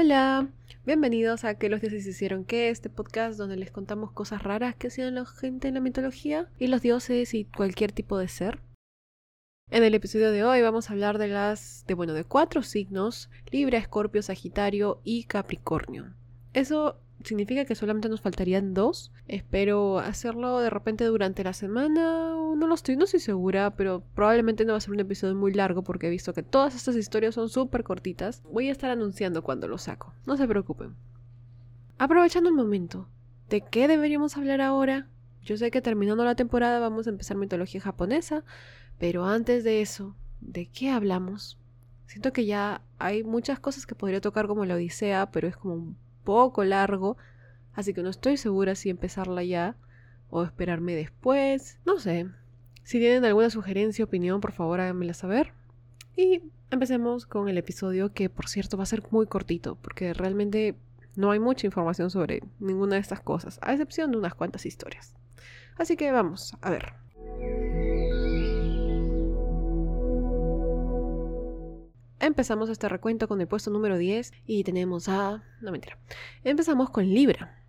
Hola, bienvenidos a Que los dioses hicieron que, este podcast donde les contamos cosas raras que hacían la gente en la mitología y los dioses y cualquier tipo de ser. En el episodio de hoy vamos a hablar de las de bueno, de cuatro signos: Libra, Escorpio, Sagitario y Capricornio. Eso significa que solamente nos faltarían dos. Espero hacerlo de repente durante la semana. No lo estoy, no estoy segura, pero probablemente no va a ser un episodio muy largo porque he visto que todas estas historias son súper cortitas. Voy a estar anunciando cuando lo saco. No se preocupen. Aprovechando el momento, ¿de qué deberíamos hablar ahora? Yo sé que terminando la temporada vamos a empezar mitología japonesa, pero antes de eso, ¿de qué hablamos? Siento que ya hay muchas cosas que podría tocar como la Odisea, pero es como poco largo, así que no estoy segura si empezarla ya o esperarme después. No sé. Si tienen alguna sugerencia o opinión, por favor háganmela saber. Y empecemos con el episodio que por cierto va a ser muy cortito, porque realmente no hay mucha información sobre ninguna de estas cosas, a excepción de unas cuantas historias. Así que vamos, a ver. Empezamos este recuento con el puesto número 10 y tenemos a... No mentira. Empezamos con Libra.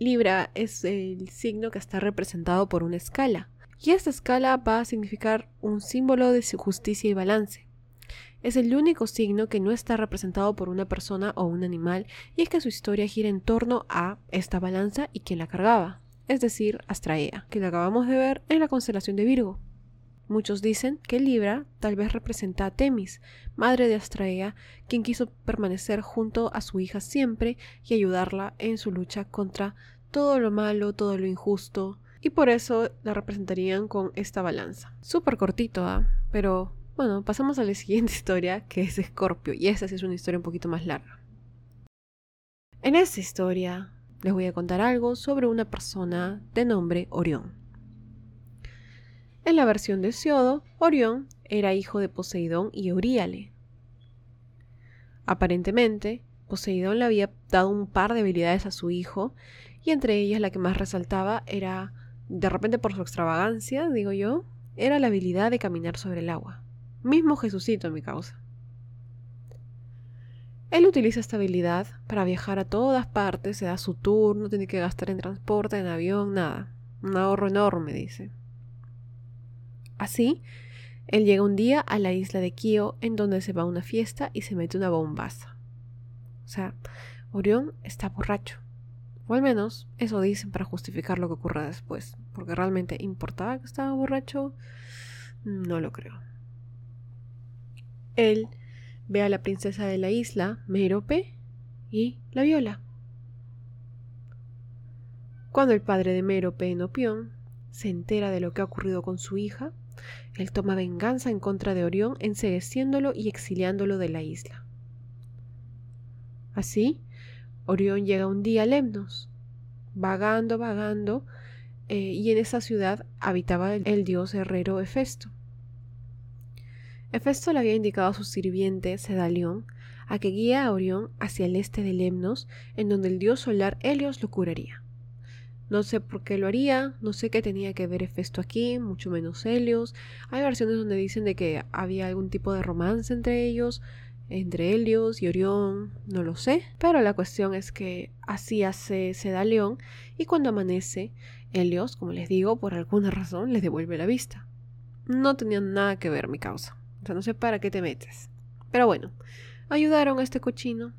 Libra es el signo que está representado por una escala. Y esta escala va a significar un símbolo de justicia y balance. Es el único signo que no está representado por una persona o un animal y es que su historia gira en torno a esta balanza y quien la cargaba, es decir, Astraea, que la acabamos de ver en la constelación de Virgo. Muchos dicen que Libra tal vez representa a Temis, madre de Astraea, quien quiso permanecer junto a su hija siempre y ayudarla en su lucha contra todo lo malo, todo lo injusto, y por eso la representarían con esta balanza. Súper cortito, ¿ah? Pero bueno, pasamos a la siguiente historia, que es Escorpio, y esta es una historia un poquito más larga. En esta historia les voy a contar algo sobre una persona de nombre Orión. En la versión de Siodo, Orión era hijo de Poseidón y Euríale. Aparentemente, Poseidón le había dado un par de habilidades a su hijo, y entre ellas la que más resaltaba era, de repente por su extravagancia, digo yo, era la habilidad de caminar sobre el agua. Mismo Jesucito en mi causa. Él utiliza esta habilidad para viajar a todas partes, se da su tour, no tiene que gastar en transporte, en avión, nada. Un ahorro enorme, dice. Así, él llega un día a la isla de Kio en donde se va a una fiesta y se mete una bombaza. O sea, Orión está borracho. O al menos eso dicen para justificar lo que ocurra después. Porque realmente importaba que estaba borracho. No lo creo. Él ve a la princesa de la isla, Mérope, y la viola. Cuando el padre de Mérope, Enopión, se entera de lo que ha ocurrido con su hija, él toma venganza en contra de Orión, ensegueciéndolo y exiliándolo de la isla. Así, Orión llega un día a Lemnos, vagando, vagando, eh, y en esa ciudad habitaba el, dios herrero Hefesto. Hefesto le había indicado a su sirviente Sedalión a que guía a Orión hacia el este de Lemnos, en donde el dios solar Helios lo curaría. No sé por qué lo haría, no sé qué tenía que ver Hefesto aquí, mucho menos Helios. Hay versiones donde dicen de que había algún tipo de romance entre ellos, entre Helios y Orión, no lo sé. Pero la cuestión es que así hace Sedaleón y cuando amanece, Helios, como les digo, por alguna razón les devuelve la vista. No tenía nada que ver mi causa. O sea, no sé para qué te metes. Pero bueno, ayudaron a este cochino.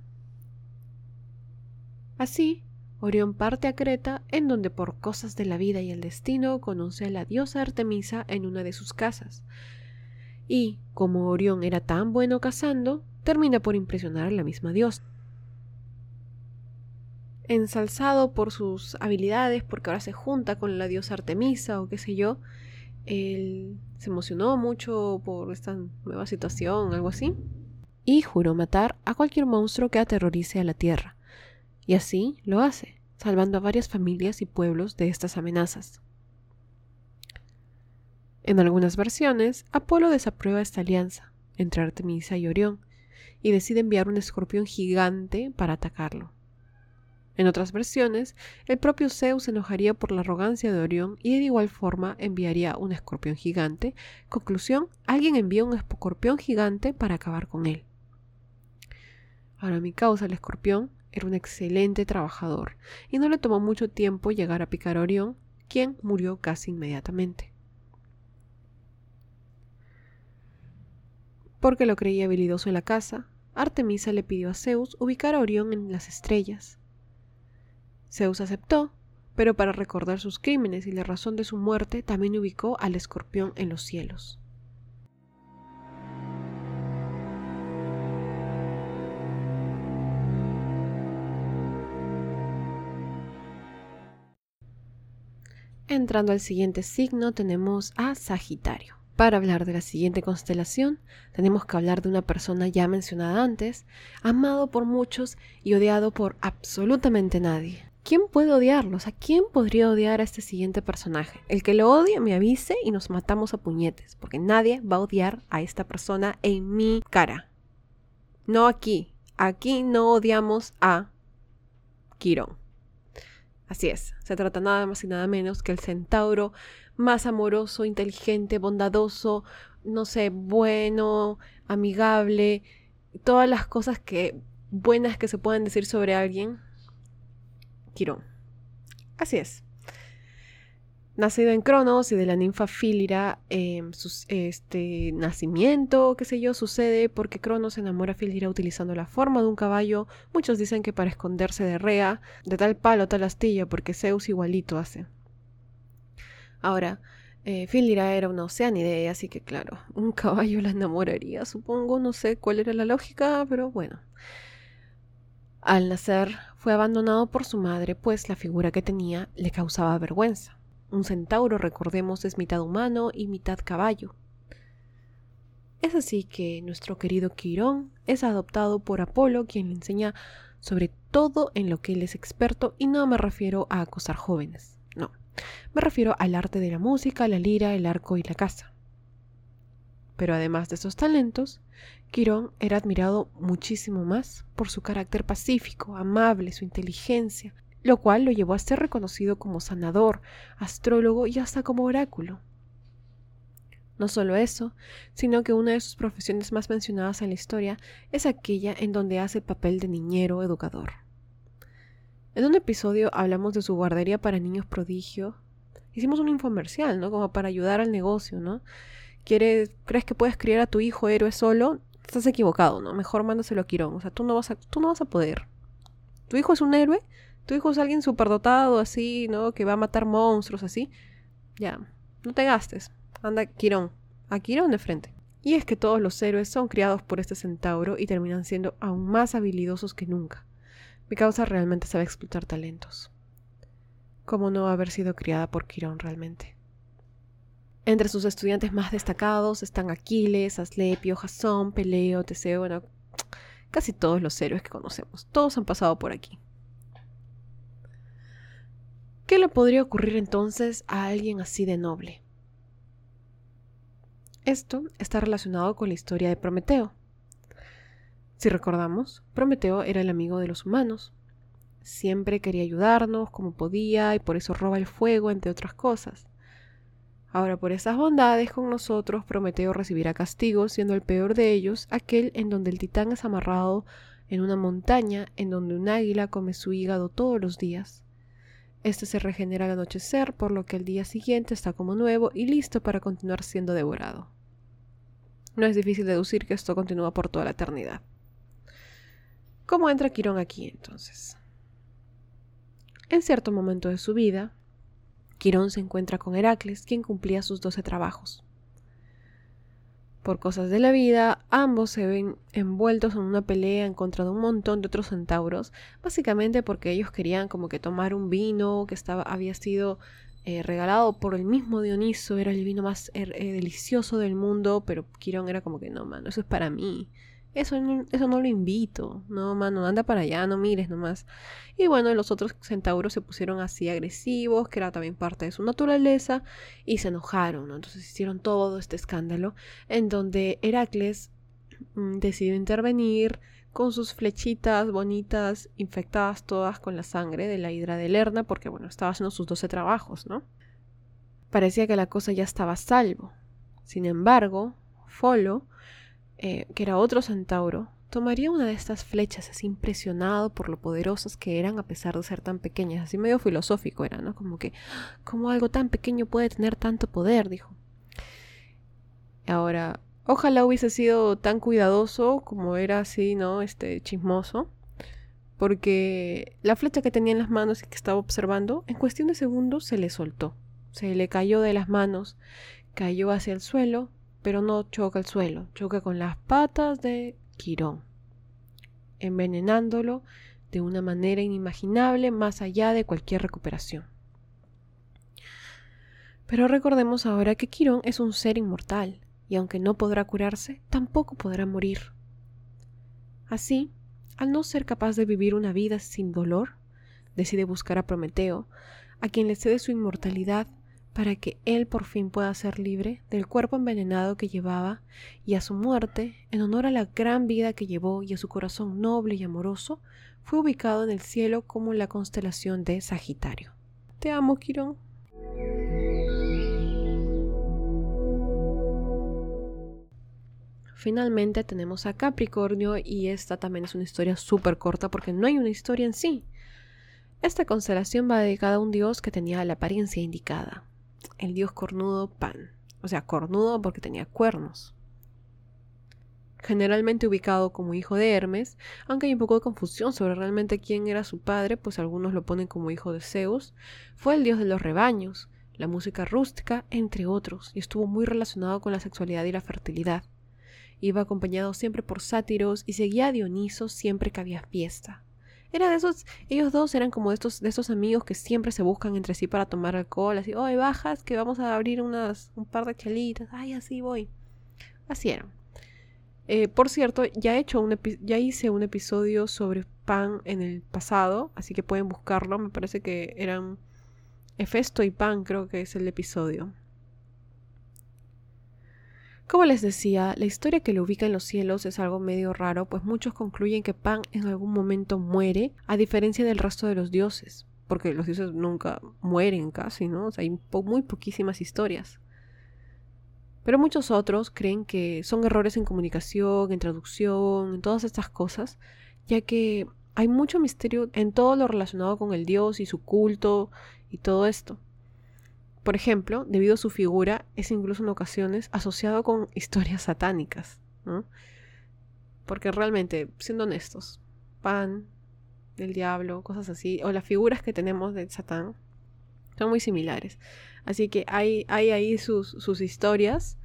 Así, Orión parte a Creta, en donde por cosas de la vida y el destino conoce a la diosa Artemisa en una de sus casas. Y, como Orión era tan bueno cazando, termina por impresionar a la misma diosa. Ensalzado por sus habilidades, porque ahora se junta con la diosa Artemisa o qué sé yo, él se emocionó mucho por esta nueva situación, algo así, y juró matar a cualquier monstruo que aterrorice a la tierra y así lo hace, salvando a varias familias y pueblos de estas amenazas. En algunas versiones, Apolo desaprueba esta alianza entre Artemisa y Orión y decide enviar un escorpión gigante para atacarlo. En otras versiones, el propio Zeus se enojaría por la arrogancia de Orión y de igual forma enviaría un escorpión gigante. Conclusión, alguien envía un escorpión gigante para acabar con él. Ahora mi causa, el escorpión, era un excelente trabajador y no le tomó mucho tiempo llegar a picar a Orión, quien murió casi inmediatamente. Porque lo creía habilidoso en la casa, Artemisa le pidió a Zeus ubicar a Orión en las estrellas. Zeus aceptó, pero para recordar sus crímenes y la razón de su muerte también ubicó al escorpión en los cielos. Entrando al siguiente signo tenemos a Sagitario. Para hablar de la siguiente constelación, tenemos que hablar de una persona ya mencionada antes, amado por muchos y odiado por absolutamente nadie. ¿Quién puede odiarlos? ¿A quién podría odiar a este siguiente personaje? El que lo odie me avise y nos matamos a puñetes, porque nadie va a odiar a esta persona en mi cara. No aquí. Aquí no odiamos a Quirón. Así es, se trata nada más y nada menos que el centauro más amoroso, inteligente, bondadoso, no sé, bueno, amigable, todas las cosas que buenas que se pueden decir sobre alguien. Quirón. Así es. Nacido en Cronos y de la ninfa Fílira, em, este nacimiento, qué sé yo, sucede porque Cronos enamora a Fílira utilizando la forma de un caballo. Muchos dicen que para esconderse de Rea, de tal palo, tal astilla, porque Zeus igualito hace. Ahora, eh, Fílira era una oceánide, así que claro, un caballo la enamoraría, supongo, no sé cuál era la lógica, pero bueno. Al nacer, fue abandonado por su madre, pues la figura que tenía le causaba vergüenza. Un centauro, recordemos, es mitad humano y mitad caballo. Es así que nuestro querido Quirón es adoptado por Apolo, quien le enseña sobre todo en lo que él es experto, y no me refiero a acosar jóvenes, no. Me refiero al arte de la música, la lira, el arco y la caza. Pero además de esos talentos, Quirón era admirado muchísimo más por su carácter pacífico, amable, su inteligencia, lo cual lo llevó a ser reconocido como sanador, astrólogo y hasta como oráculo. No solo eso, sino que una de sus profesiones más mencionadas en la historia es aquella en donde hace el papel de niñero educador. En un episodio hablamos de su guardería para niños prodigio. Hicimos un infomercial, ¿no? Como para ayudar al negocio, ¿no? ¿Quieres, ¿Crees que puedes criar a tu hijo héroe solo? Estás equivocado, ¿no? Mejor mándaselo a Quirón. O sea, tú no vas a, tú no vas a poder. ¿Tu hijo es un héroe? Tu hijo es alguien superdotado, así, ¿no? Que va a matar monstruos, así. Ya, no te gastes. Anda, Quirón. A Quirón de frente. Y es que todos los héroes son criados por este centauro y terminan siendo aún más habilidosos que nunca. Mi causa realmente sabe explotar talentos. ¿Cómo no haber sido criada por Quirón realmente? Entre sus estudiantes más destacados están Aquiles, Aslepio, Jasón, Peleo, Teseo, bueno, casi todos los héroes que conocemos. Todos han pasado por aquí. ¿Qué le podría ocurrir entonces a alguien así de noble? Esto está relacionado con la historia de Prometeo. Si recordamos, Prometeo era el amigo de los humanos. Siempre quería ayudarnos como podía y por eso roba el fuego, entre otras cosas. Ahora, por esas bondades con nosotros, Prometeo recibirá castigo, siendo el peor de ellos aquel en donde el titán es amarrado en una montaña en donde un águila come su hígado todos los días. Este se regenera al anochecer, por lo que el día siguiente está como nuevo y listo para continuar siendo devorado. No es difícil deducir que esto continúa por toda la eternidad. ¿Cómo entra Quirón aquí entonces? En cierto momento de su vida, Quirón se encuentra con Heracles, quien cumplía sus doce trabajos. Por cosas de la vida, ambos se ven envueltos en una pelea en contra de un montón de otros centauros, básicamente porque ellos querían como que tomar un vino que estaba, había sido eh, regalado por el mismo Dioniso, era el vino más eh, delicioso del mundo, pero Quirón era como que no, mano, eso es para mí. Eso no, eso no lo invito. No, mano, anda para allá, no mires nomás. Y bueno, los otros centauros se pusieron así agresivos, que era también parte de su naturaleza, y se enojaron, ¿no? Entonces hicieron todo este escándalo, en donde Heracles mm, decidió intervenir con sus flechitas bonitas, infectadas todas con la sangre de la hidra de Lerna, porque bueno, estaba haciendo sus doce trabajos, ¿no? Parecía que la cosa ya estaba a salvo. Sin embargo, Folo eh, que era otro centauro, tomaría una de estas flechas así impresionado por lo poderosas que eran a pesar de ser tan pequeñas. Así medio filosófico era, ¿no? Como que, ¿cómo algo tan pequeño puede tener tanto poder? Dijo. Ahora, ojalá hubiese sido tan cuidadoso como era así, ¿no? Este chismoso. Porque la flecha que tenía en las manos y que estaba observando, en cuestión de segundos se le soltó. Se le cayó de las manos, cayó hacia el suelo, pero no choca el suelo, choca con las patas de Quirón, envenenándolo de una manera inimaginable más allá de cualquier recuperación. Pero recordemos ahora que Quirón es un ser inmortal, y aunque no podrá curarse, tampoco podrá morir. Así, al no ser capaz de vivir una vida sin dolor, decide buscar a Prometeo, a quien le cede su inmortalidad para que él por fin pueda ser libre del cuerpo envenenado que llevaba y a su muerte, en honor a la gran vida que llevó y a su corazón noble y amoroso, fue ubicado en el cielo como la constelación de Sagitario. Te amo, Quirón. Finalmente tenemos a Capricornio y esta también es una historia súper corta porque no hay una historia en sí. Esta constelación va dedicada a un dios que tenía la apariencia indicada, el dios cornudo Pan. O sea, cornudo porque tenía cuernos. Generalmente ubicado como hijo de Hermes, aunque hay un poco de confusión sobre realmente quién era su padre, pues algunos lo ponen como hijo de Zeus, fue el dios de los rebaños, la música rústica, entre otros, y estuvo muy relacionado con la sexualidad y la fertilidad. Iba acompañado siempre por sátiros y seguía a Dioniso siempre que había fiesta. Era de esos, ellos dos eran como de estos, de esos amigos que siempre se buscan entre sí para tomar alcohol, así, oye, bajas, que vamos a abrir unas, un par de chelitas, ay, así voy. Así eran. Eh, por cierto, ya, he hecho un ya hice un episodio sobre Pan en el pasado, así que pueden buscarlo, me parece que eran Hefesto y Pan, creo que es el episodio. Como les decía, la historia que lo ubica en los cielos es algo medio raro, pues muchos concluyen que Pan en algún momento muere, a diferencia del resto de los dioses, porque los dioses nunca mueren casi, ¿no? O sea, hay muy poquísimas historias. Pero muchos otros creen que son errores en comunicación, en traducción, en todas estas cosas, ya que hay mucho misterio en todo lo relacionado con el dios y su culto y todo esto. Por ejemplo, debido a su figura, es incluso en ocasiones asociado con historias satánicas, ¿no? Porque realmente, siendo honestos, Pan, del diablo, cosas así, o las figuras que tenemos de Satán, son muy similares. Así que hay, hay ahí sus, sus historias,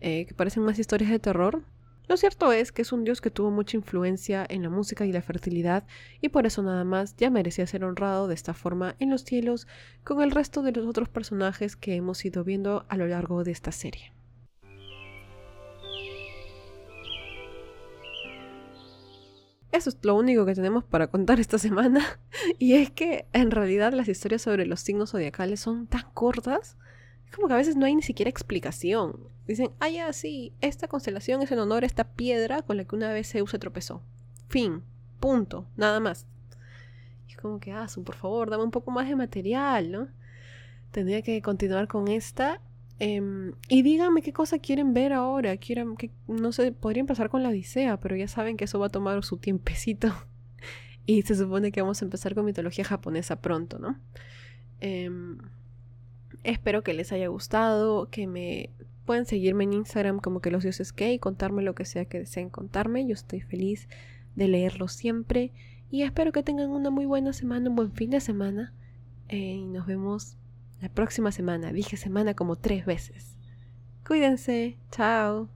eh, que parecen más historias de terror, lo cierto es que es un dios que tuvo mucha influencia en la música y la fertilidad y por eso nada más ya merecía ser honrado de esta forma en los cielos con el resto de los otros personajes que hemos ido viendo a lo largo de esta serie. Eso es lo único que tenemos para contar esta semana. Y es que en realidad las historias sobre los signos zodiacales son tan cortas es como que a veces no hay ni siquiera explicación. Dicen, ah, ya, sí, esta constelación es en honor a esta piedra con la que una vez Zeus se tropezó. Fin, punto, nada más. Y es como que, ah, por favor, dame un poco más de material, ¿no? Tendría que continuar con esta. Em, y díganme qué cosa quieren ver ahora. Quieren, que, no sé, podría empezar con la Odisea, pero ya saben que eso va a tomar su tiempecito. y se supone que vamos a empezar con mitología japonesa pronto, ¿no? Eh, Espero que les haya gustado, que me puedan seguirme en Instagram como que los dioses que y contarme lo que sea que deseen contarme. Yo estoy feliz de leerlo siempre y espero que tengan una muy buena semana, un buen fin de semana eh, y nos vemos la próxima semana. Dije semana como tres veces. Cuídense, chao.